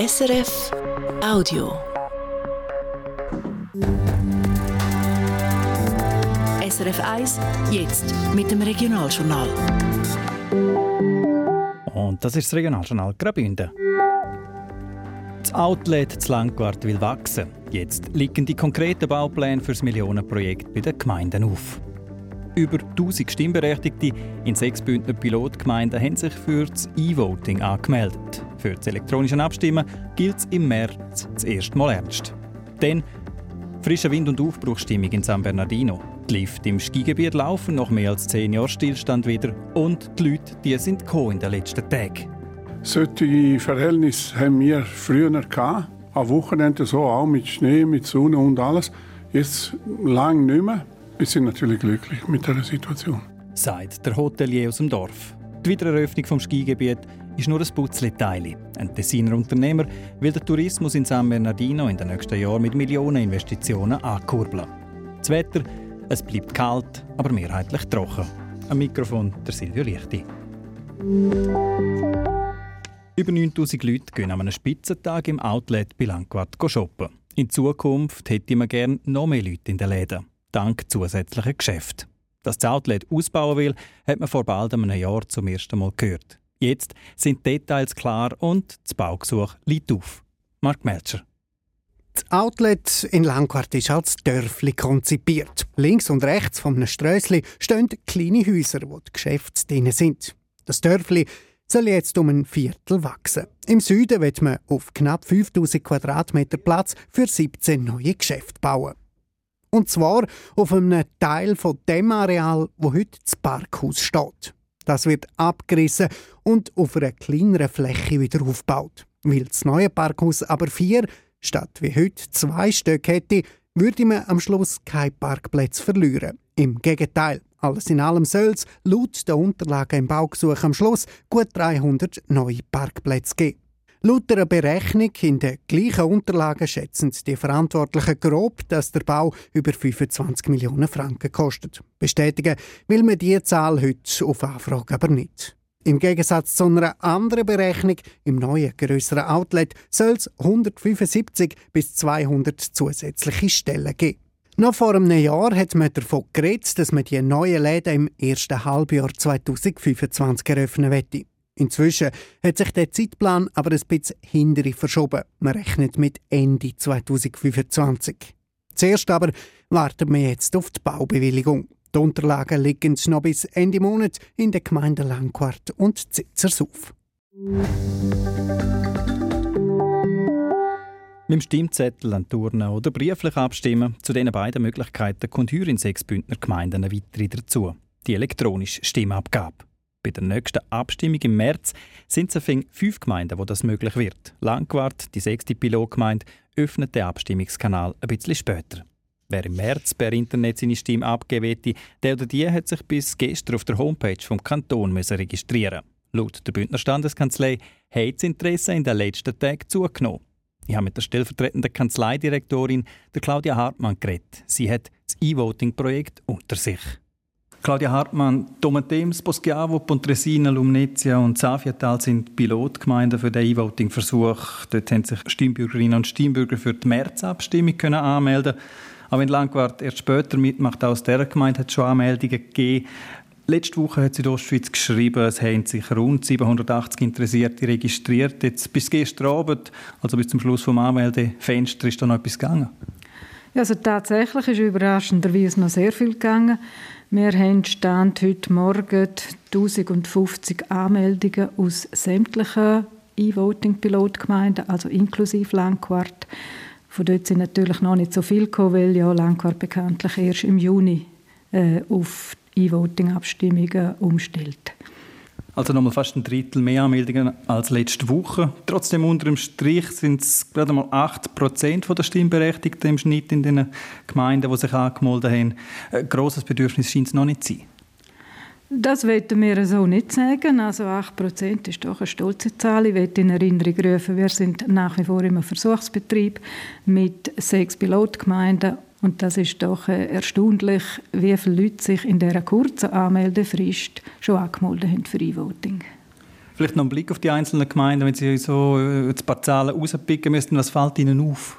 SRF Audio. SRF 1, jetzt mit dem Regionaljournal. Und das ist das Regionaljournal Graubünden. Das Outlet zu Langquart will wachsen. Jetzt liegen die konkreten Baupläne für das Millionenprojekt bei den Gemeinden auf. Über 1000 Stimmberechtigte in sechs Bündner Pilotgemeinden haben sich für das E-Voting angemeldet. Für das elektronische Abstimmen gilt es im März das erste Mal ernst. Dann frischer Wind und Aufbruchstimmung in San Bernardino. Die Lifte im Skigebiet laufen nach mehr als zehn Jahren Stillstand wieder und die Leute die sind in den letzten Tagen. Solche Verhältnisse haben wir früher gehabt. Am Wochenende so auch mit Schnee, mit Sonne und alles. Jetzt lang nicht mehr. Wir sind natürlich glücklich mit dieser Situation. Sagt der Hotelier aus dem Dorf. Die Wiedereröffnung vom Skigebiet ist nur ein Putzleteil. Ein Tessiner Unternehmer will den Tourismus in San Bernardino in den nächsten Jahren mit Millionen Investitionen ankurbeln. Das Wetter, es bleibt kalt, aber mehrheitlich trocken. Am Mikrofon der Silvio Lichti. Über 9000 Leute gehen an einem Spitzentag im Outlet bei Langquart shoppen. In Zukunft hätte man gerne noch mehr Leute in den Läden dank zusätzlicher Geschäfte. Dass das Outlet ausbauen will, hat man vor bald einem Jahr zum ersten Mal gehört. Jetzt sind Details klar und das Baugesuch liegt auf. Mark Melcher. Das Outlet in Langquart ist als Dörfli konzipiert. Links und rechts von einem Strössli stehen kleine Häuser, wo die Geschäfte sind. Das Dörfli soll jetzt um ein Viertel wachsen. Im Süden wird man auf knapp 5000 Quadratmeter Platz für 17 neue Geschäfte bauen. Und zwar auf einem Teil von dem Areal, wo heute das Parkhaus steht. Das wird abgerissen und auf einer kleineren Fläche wieder aufgebaut. Weil das neue Parkhaus aber vier statt wie heute zwei Stücke hätte, würde man am Schluss keinen Parkplatz verlieren. Im Gegenteil, alles in allem soll es laut der Unterlagen im Baugesuch am Schluss gut 300 neue Parkplätze geben. Laut einer Berechnung in den gleichen Unterlagen schätzen die Verantwortlichen grob, dass der Bau über 25 Millionen Franken kostet. Bestätigen will man diese Zahl heute auf Anfrage aber nicht. Im Gegensatz zu einer anderen Berechnung im neuen größeren Outlet soll es 175 bis 200 zusätzliche Stellen geben. Noch vor einem Jahr hat man davon geredet, dass man die neuen Läden im ersten Halbjahr 2025 eröffnen wette. Inzwischen hat sich der Zeitplan aber ein bisschen hinterher verschoben. Man rechnet mit Ende 2025. Zuerst aber warten wir jetzt auf die Baubewilligung. Die Unterlagen liegen noch bis Ende Monat in den Gemeinden Langquart und Zitzersuf. Mit dem Stimmzettel an Turnen oder brieflich abstimmen, zu diesen beiden Möglichkeiten kommt hier in sechs Bündner Gemeinden eine weitere dazu. Die elektronische Stimmabgabe. Bei der nächsten Abstimmung im März sind es fünf Gemeinden, wo das möglich wird. Langquart, die sechste Pilotgemeinde, öffnet den Abstimmungskanal ein bisschen später. Wer im März per Internet seine Stimme abgeben will, der oder die hat sich bis gestern auf der Homepage vom Kanton registrieren Laut der Bündner Standeskanzlei hat das Interesse in den letzten Tagen zugenommen. Ich habe mit der stellvertretenden Kanzleidirektorin der Claudia Hartmann geredet. Sie hat das E-Voting-Projekt unter sich. Claudia Hartmann, Tomatems, Poschiavo, Pontresina, Lumnezia und Safiatal sind Pilotgemeinden für den E-Voting-Versuch. Dort haben sich Stimmbürgerinnen und Stimmbürger für die Märzabstimmung anmelden Auch wenn Langwart erst später mitmacht, aus dieser Gemeinde hat es schon Anmeldungen gegeben. Letzte Woche hat sie in der Ostschweiz geschrieben, es haben sich rund 780 Interessierte registriert. Jetzt bis gestern Abend, also bis zum Schluss des Anmeldefenster, ist da noch etwas gegangen? Ja, also tatsächlich ist überraschenderweise noch sehr viel gegangen. Wir haben Stand heute Morgen 1050 Anmeldungen aus sämtlichen E-Voting-Pilotgemeinden, also inklusive Langquart. Von dort sind natürlich noch nicht so viel gekommen, weil ja Langquart bekanntlich erst im Juni äh, auf E-Voting-Abstimmungen umstellt. Also nochmal fast ein Drittel mehr Anmeldungen als letzte Woche. Trotzdem unter dem Strich sind es gerade mal 8 Prozent der Stimmberechtigten im Schnitt in den Gemeinden, die sich angemeldet haben. Ein grosses Bedürfnis scheint es noch nicht zu sein. Das wollten wir so nicht sagen. Also 8 Prozent ist doch eine stolze Zahl. Ich möchte in Erinnerung rufen, wir sind nach wie vor im Versuchsbetrieb mit sechs Pilotgemeinden und das ist doch äh, erstaunlich, wie viele Leute sich in dieser kurzen Anmeldefrist schon angemeldet haben für E-Voting. Vielleicht noch einen Blick auf die einzelnen Gemeinden, wenn Sie so äh, ein paar Zahlen rauspicken müssten, was fällt Ihnen auf?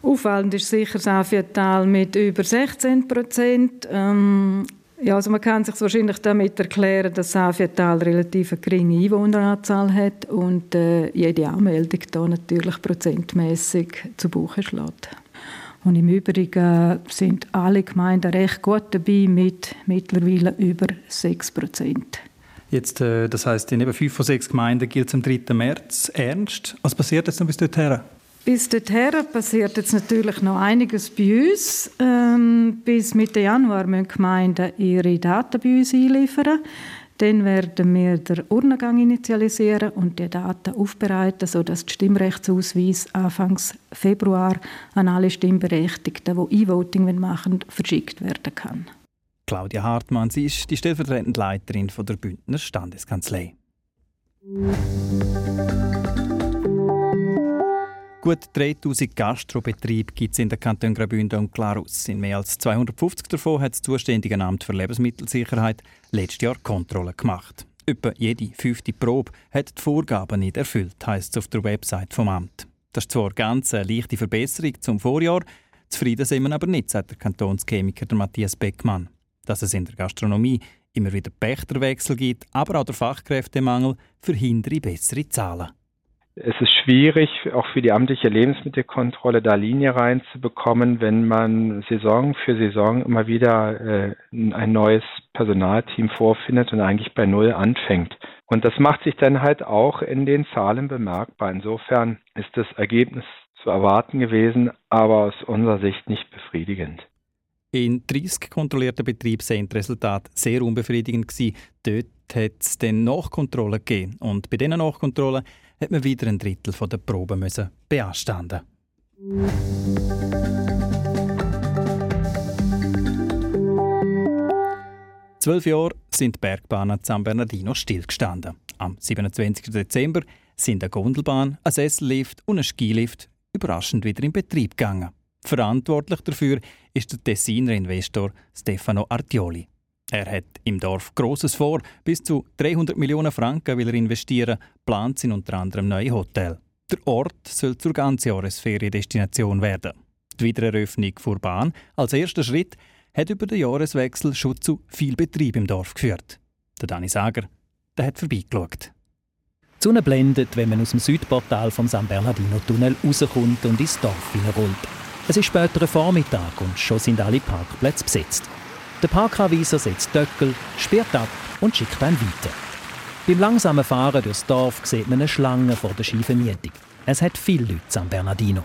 Auffallend ist sicher das Afiatal mit über 16 Prozent. Ähm, ja, also man kann sich wahrscheinlich damit erklären, dass Safiatal relativ eine geringe Einwohneranzahl hat und äh, jede Anmeldung da natürlich prozentmäßig zu Buche schlägt. Und im Übrigen sind alle Gemeinden recht gut dabei mit mittlerweile über 6 Prozent. Jetzt, äh, das heißt, in eben fünf von sechs Gemeinden gilt es am 3. März. Ernst? Was passiert jetzt noch bis dorthin? Bis dorthin passiert jetzt natürlich noch einiges bei uns. Ähm, bis Mitte Januar müssen Gemeinden ihre Daten bei uns einliefern. Dann werden wir den Urnengang initialisieren und die Daten aufbereiten, sodass die Stimmrechtsausweis Anfang Februar an alle Stimmberechtigten, die E-Voting machen, verschickt werden kann. Claudia Hartmann, sie ist die stellvertretende Leiterin der Bündner Standeskanzlei. Gut 3000 Gastrobetriebe gibt es in der Kanton Graubünden und Glarus. In mehr als 250 davon hat das zuständige Amt für Lebensmittelsicherheit letztes Jahr Kontrollen gemacht. Etwa jede fünfte Probe hat die Vorgaben nicht erfüllt, heisst es auf der Website vom Amt. Das ist zwar ganz eine leichte Verbesserung zum Vorjahr, zufrieden sind wir aber nicht, sagt der Kantonschemiker Matthias Beckmann. Dass es in der Gastronomie immer wieder Pächterwechsel gibt, aber auch der Fachkräftemangel verhindere bessere Zahlen. Es ist schwierig, auch für die amtliche Lebensmittelkontrolle da Linie reinzubekommen, wenn man Saison für Saison immer wieder äh, ein neues Personalteam vorfindet und eigentlich bei Null anfängt. Und das macht sich dann halt auch in den Zahlen bemerkbar. Insofern ist das Ergebnis zu erwarten gewesen, aber aus unserer Sicht nicht befriedigend. In 30 kontrollierten Betrieben sind die Resultate sehr unbefriedigend. Gewesen. Dort hat es dann Nachkontrollen gegeben. Und bei diesen Nachkontrollen hat man wieder ein Drittel der Proben müssen beanstanden. Zwölf Jahre sind die Bergbahnen San Bernardino stillgestanden. Am 27. Dezember sind eine Gondelbahn, ein Sessellift und ein Skilift überraschend wieder in Betrieb gegangen. Verantwortlich dafür ist der Tessiner Investor Stefano Artioli. Er hat im Dorf Großes vor. Bis zu 300 Millionen Franken will er investieren. Plant sind unter anderem neue Hotel. Der Ort soll zur Ganzjahresferiendestination werden. Die Wiedereröffnung der Bahn als erster Schritt hat über den Jahreswechsel schon zu viel Betrieb im Dorf geführt. Der Dani Sager der hat vorbeigeschaut. Die Sonne blendet, wenn man aus dem Südportal vom San Bernardino-Tunnel rauskommt und ins Dorf hineinrollt. Es ist später Vormittag und schon sind alle Parkplätze besetzt. Der Parkanweiser setzt Döckel, sperrt ab und schickt einen weiter. Beim langsamen Fahren durchs Dorf sieht man eine Schlange vor der Schiefenmietung. Es hat viele Leute San Bernardino.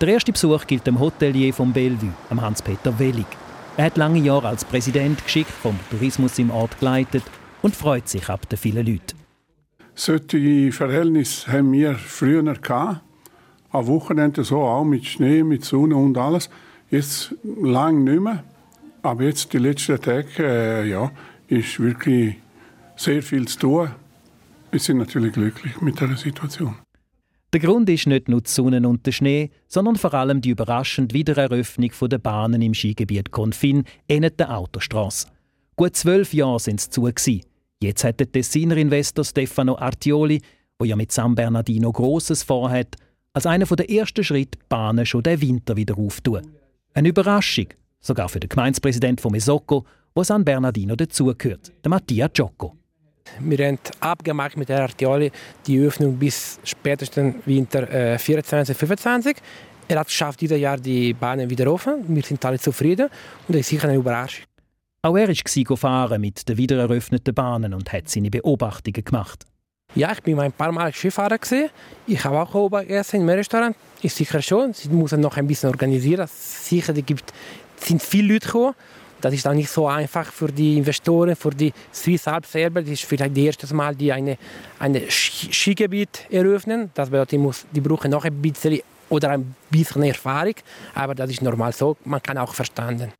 Der erste Besuch gilt dem Hotelier vom Bellevue, Hans-Peter Wellig. Er hat lange Jahre als Präsident geschickt vom Tourismus im Ort geleitet und freut sich ab den vielen Leuten. Solche Verhältnisse haben wir früher gehabt. Am Wochenende so auch mit Schnee, mit Sonne und alles. Jetzt lang nicht mehr. Aber jetzt die letzten Tage, äh, ja, ist wirklich sehr viel zu tun. Wir sind natürlich glücklich mit der Situation. Der Grund ist nicht nur die Sonne und der Schnee, sondern vor allem die überraschende Wiedereröffnung der Bahnen im Skigebiet Confin ähnelt der Autostrasse. Gut zwölf Jahre sind es zu. Gewesen. Jetzt hat der Tessiner Investor Stefano Artioli, der ja mit San Bernardino Grosses vorhat, als einer der ersten Schritte Bahnen schon den Winter wieder auftun. Eine Überraschung, sogar für den Gemeindepräsident von Mesocco, wo San Bernardino dazugehört, der Mattia Giocco. Wir haben abgemacht mit der Artioli die Öffnung bis spätestens Winter äh, 24, 25. Er hat geschafft, dieses Jahr die Bahnen wieder offen. Wir sind alle zufrieden und das ist sicher eine Überraschung. Auch er war mit den wieder eröffneten Bahnen und hat seine Beobachtungen gemacht. Ja, ich bin ein paar Mal Skifahrer gesehen. Ich habe auch oben gegessen im Restaurant. Ist sicher schon. Sie müssen noch ein bisschen organisieren. Sicher, gibt sind viele Leute gekommen. Das ist auch nicht so einfach für die Investoren, für die Swiss Alps selber. Das ist vielleicht das erste Mal, die eine, eine Skigebiet eröffnen. Das bedeutet, die, muss, die brauchen noch ein bisschen oder ein bisschen Erfahrung. Aber das ist normal so. Man kann auch verstanden.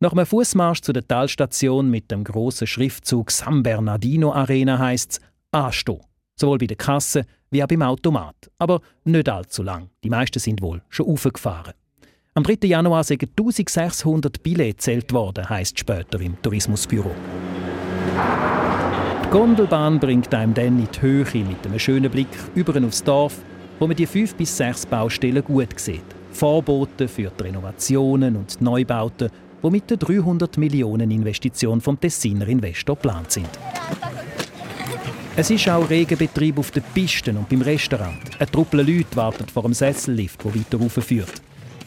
Nach einem Fußmarsch zu der Talstation mit dem großen Schriftzug San Bernardino Arena heißt es anstehen. Sowohl bei der Kasse wie auch beim Automat. Aber nicht allzu lang. Die meisten sind wohl schon aufgefahren. Am 3. Januar sind 1600 Billets gezählt worden, heisst später im Tourismusbüro. Die Gondelbahn bringt einem dann in die Höhe mit einem schönen Blick über aufs Dorf, wo man die fünf bis sechs Baustellen gut sieht. Vorboten für die Renovationen und die Neubauten, die mit der 300 Millionen Investition vom Tessiner Investor geplant sind. Es ist auch Regenbetrieb auf den Pisten und beim Restaurant. Ein Truppe Leute wartet vor dem Sessellift, der weiter raufführt.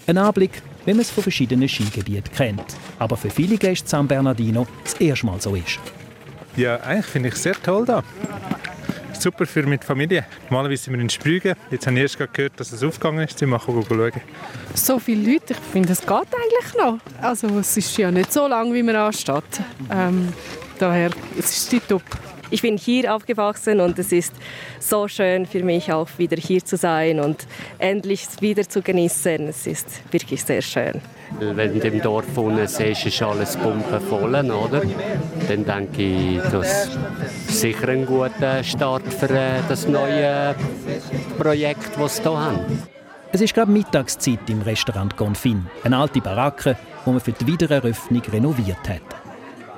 Ein Anblick, wie man es von verschiedenen Skigebieten kennt. Aber für viele Gäste San Bernardino das erste Mal so ist. Ja, eigentlich finde ich es sehr toll da. Super für mit Familie. Normalerweise sind wir in Sprügen. Jetzt habe ich erst gehört, dass es aufgegangen ist. Ich mache schauen. So viele Leute, ich finde, es geht eigentlich noch. Also es ist ja nicht so lang, wie man ansteht. Ähm, daher, es ist die top. Ich bin hier aufgewachsen und es ist so schön für mich auch wieder hier zu sein und endlich wieder zu genießen. Es ist wirklich sehr schön. Wenn du im Dorf unten siehst, ist alles pumpenvoll, oder? Dann denke ich, das ist sicher ein guter Start für äh, das neue Projekt, das sie hier haben. Es ist gerade Mittagszeit im Restaurant Confin, eine alte Baracke, die man für die Wiedereröffnung renoviert hat.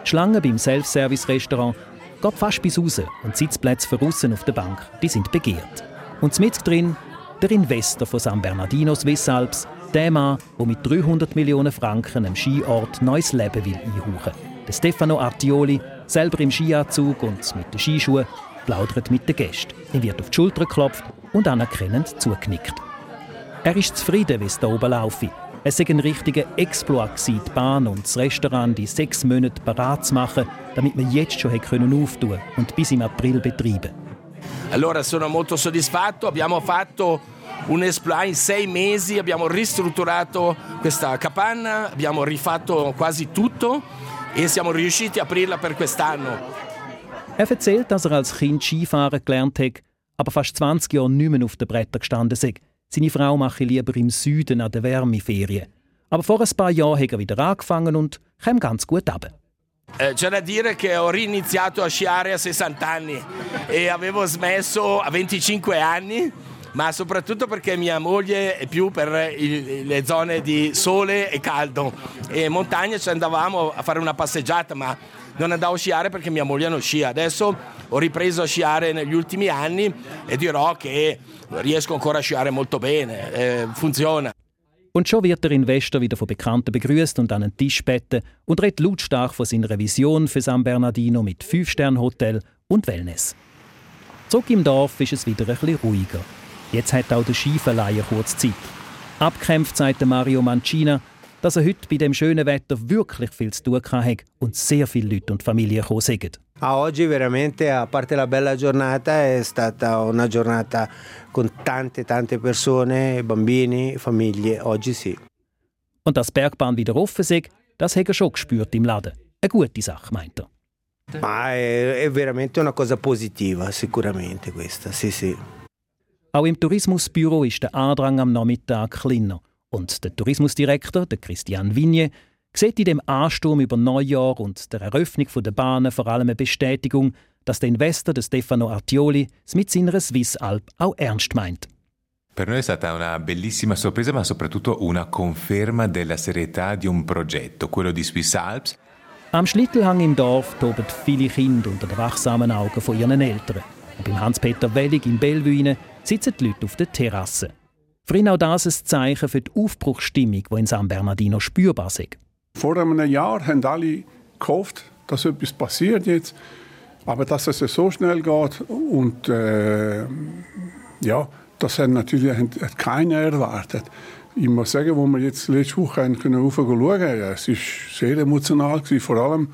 Schlangen beim Self-Service-Restaurant geht fast bis raus und Sitzplätze für außen auf der Bank, die sind begehrt. Und mit drin der Investor von San Bernardino Swiss Alps, der Mann, der mit 300 Millionen Franken einem Skiort neues Leben will einhauchen. Der Stefano Artioli, selber im Skianzug und mit den Skischuhen, plaudert mit den Gästen. Er wird auf die Schulter geklopft und anerkennend zugeknickt. Er ist zufrieden, wie es hier oben laufe. Es sei ein richtiger Exploit die Bahn und das Restaurant in sechs Monaten parat zu machen, damit wir jetzt schon können auftun und bis im April betreiben. Allora sono molto soddisfatto, abbiamo fatto un exploit in sei mesi, abbiamo ristrutturato questa capanna, abbiamo rifatto quasi tutto e siamo riusciti a aprirla per quest'anno. Er erzählt, dass er als Kind Skifahren gelernt hat, aber fast 20 Jahre nicht mehr auf den Brettern gestanden sei. Seine Frau mache lieber im Süden an der Wärmeferien. Aber vor ein paar Jahren hat er wieder angefangen und kam ganz gut ab. Eh, c'è da dire che ho riniziato a sciare a 60 anni e avevo smesso a 25 anni, ma soprattutto perché mia moglie è più per il, le zone di sole e caldo. E in montagna ci andavamo a fare una passeggiata, ma non andavo a sciare perché mia moglie non scia. Adesso ho ripreso a sciare negli ultimi anni e dirò che riesco ancora a sciare molto bene, eh, funziona. Und schon wird der Investor wieder von Bekannten begrüßt und an einen Tisch beten und redet lautstark von seiner Vision für San Bernardino mit Fünf-Sterne-Hotel und Wellness. Zurück im Dorf ist es wieder ein bisschen ruhiger. Jetzt hat auch der Skiverleiher kurz Zeit. Abkämpft sagt Mario Mancina, dass er heute bei dem schönen Wetter wirklich viel zu tun hatte und sehr viele Leute und Familien gekommen sind. Ah, oggi veramente, a parte la bella giornata, è stata una giornata con tante, tante persone, bambini, famiglie. Oggi sì. Und dass die Bergbahn wieder offen ist, das hat er schon gespürt im Laden. Eine gute Sache, meint er. Ma è, è veramente una cosa positiva, sicuramente questa, sì, sì. Auch im Tourismusbüro ist der Andrang am Nachmittag kleiner. Und der Tourismusdirektor, der Christian Vigne, sieht in dem Ansturm über Neujahr und der Eröffnung der Bahnen vor allem eine Bestätigung, dass der Investor der Stefano Artioli es mit seiner Swiss Alp auch ernst meint. Per noi è stata una bellissima sorpresa, ma soprattutto una conferma della serietà di un progetto, quello di Swiss Alps. Am Schlittelhang im Dorf toben viele Kinder unter den wachsamen Augen von ihren Eltern. Und beim Hans-Peter Wellig in Bellevue sitzen die Leute auf der Terrasse. Für ihn auch das ein Zeichen für die Aufbruchsstimmung, die in San Bernardino spürbar ist. Vor einem Jahr haben alle gehofft, dass etwas passiert jetzt, aber dass es so schnell geht und äh, ja, das hat natürlich hat keiner erwartet. Ich muss sagen, wo wir jetzt letzte Woche können schauen konnten, es war sehr emotional gewesen, vor allem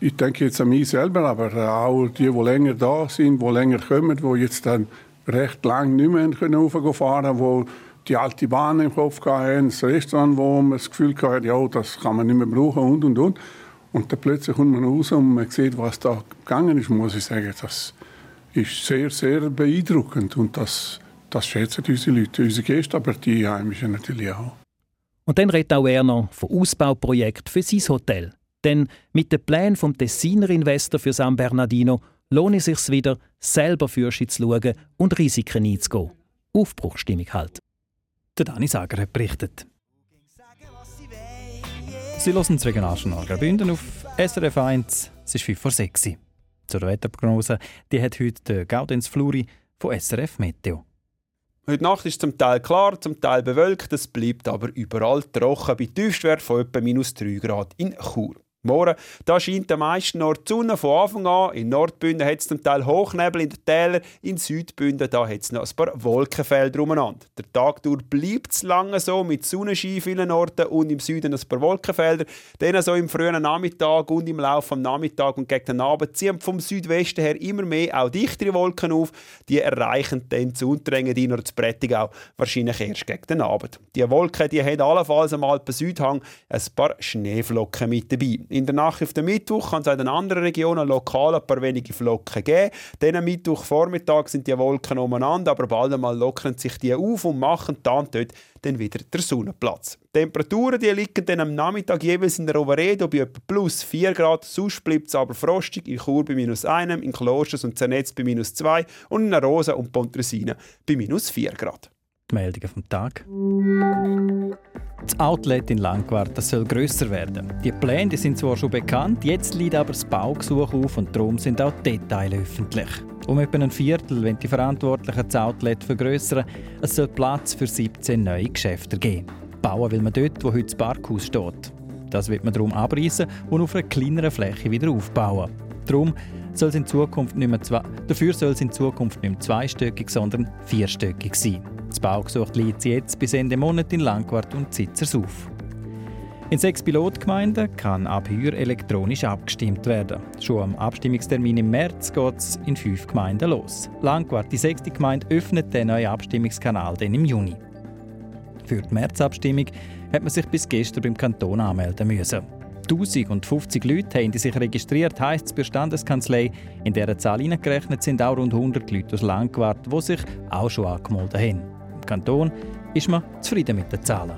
ich denke jetzt an mich selber, aber auch die, die länger da sind, die länger kommen, die jetzt dann recht lang nicht mehr können fahren wo die alte Bahn im Kopf hatten, das Restaurant, wo man das Gefühl hatte, ja, das kann man nicht mehr brauchen und und und. Und dann plötzlich kommt man raus und man sieht, was da gegangen ist, muss ich sagen, das ist sehr, sehr beeindruckend und das, das schätzen unsere Leute, unsere Gäste, aber die Heimischen natürlich auch. Und dann redet auch er noch von Ausbauprojekten für sein Hotel. Denn mit den Plänen vom Tessiner Investor für San Bernardino lohnt es sich wieder, selber für sich zu schauen und Risiken einzugehen. Aufbruchstimmung halt. Der Dani Sager hat berichtet. Sie hören das Regionaljournal Graubünden auf SRF 1. Es ist 5 vor 6 Uhr. Zur Wetterprognose, die hat heute Gaudenz Fluri von SRF Meteo. Heute Nacht ist es zum Teil klar, zum Teil bewölkt, es bleibt aber überall trocken bei Tiefstwert von etwa minus 3 Grad in Chur. Morgen, da scheint der meisten Nord die Sonne von Anfang an. In Nordbünden hat es zum Teil Hochnebel in den Tälern, in Südbünden da hat es noch ein paar Wolkenfelder umeinander. Der Tag durch bleibt es lange so, mit Sonnenschein vielen Orten und im Süden ein paar Wolkenfelder. Dann so im frühen Nachmittag und im Laufe des Nachmittags und gegen den Abend ziehen vom Südwesten her immer mehr auch dichtere Wolken auf. Die erreichen dann zu Unterengadin oder zu Prättigau wahrscheinlich erst gegen den Abend. Die Wolken die haben allenfalls am Alpen Südhang ein paar Schneeflocken mit dabei. In der Nacht auf den Mittwoch kann es in den anderen Regionen lokal ein paar wenige Flocken geben. Dann Mittwochvormittag sind die Wolken umeinander, aber bald einmal lockern sich die auf und machen dann dort dann wieder der Sonnenplatz. Die Temperaturen die liegen dann am Nachmittag jeweils in der Roveredo bei etwa plus 4 Grad, sonst bleibt es aber frostig, in Chur bei minus 1, in Klosters und Zernetz bei minus 2 und in Rosa und Pontresina bei minus 4 Grad. Die Meldungen vom Tag. Das Outlet in Langquart das soll grösser werden. Die Pläne die sind zwar schon bekannt, jetzt liegt aber das Baugesuch auf und darum sind auch die Details öffentlich. Um etwa ein Viertel wenn die Verantwortlichen das Outlet vergrößern. Es soll Platz für 17 neue Geschäfte geben. Bauen will man dort, wo heute das Parkhaus steht. Das wird man darum abreißen und auf einer kleineren Fläche wieder aufbauen. Darum soll es in Zukunft nicht mehr zwei, dafür soll es in Zukunft nicht mehr zweistöckig, sondern vierstöckig sein. Das Baugesuch liegt jetzt bis Ende Monat in Langquart und Zitzers auf. In sechs Pilotgemeinden kann ab hier elektronisch abgestimmt werden. Schon am Abstimmungstermin im März geht es in fünf Gemeinden los. Langquart, die sechste Gemeinde, öffnet den neuen Abstimmungskanal dann im Juni. Für die Märzabstimmung hat man sich bis gestern beim Kanton anmelden müssen. 1050 Leute haben sich registriert, heisst es bei Standeskanzlei. In dieser Zahl hineingerechnet sind auch rund 100 Leute aus Langquart, die sich auch schon angemeldet haben. Kanton ist man zufrieden mit den Zahlen.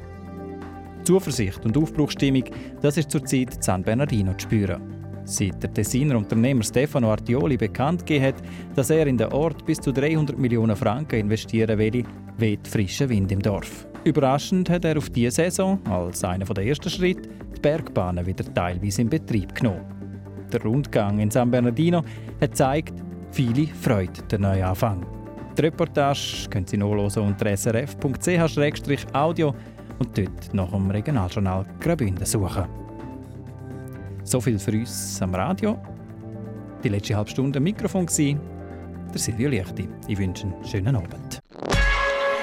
Zuversicht und Aufbruchsstimmung, das ist zurzeit in San Bernardino zu spüren. Seit der Tessiner Unternehmer Stefano Artioli bekannt gegeben hat, dass er in den Ort bis zu 300 Millionen Franken investieren will, weht frischer Wind im Dorf. Überraschend hat er auf diese Saison, als einer der ersten Schritte, die Bergbahnen wieder teilweise in Betrieb genommen. Der Rundgang in San Bernardino hat gezeigt, viele freut der neue Anfang. Die Reportage können Sie nachlesen unter srf.ch-audio und dort nach dem Regionaljournal Graubünden suchen. So viel für uns am Radio. Die letzte halbe Stunde am Mikrofon war der Silvio Lichti. Ich wünsche einen schönen Abend.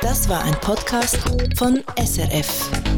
Das war ein Podcast von SRF.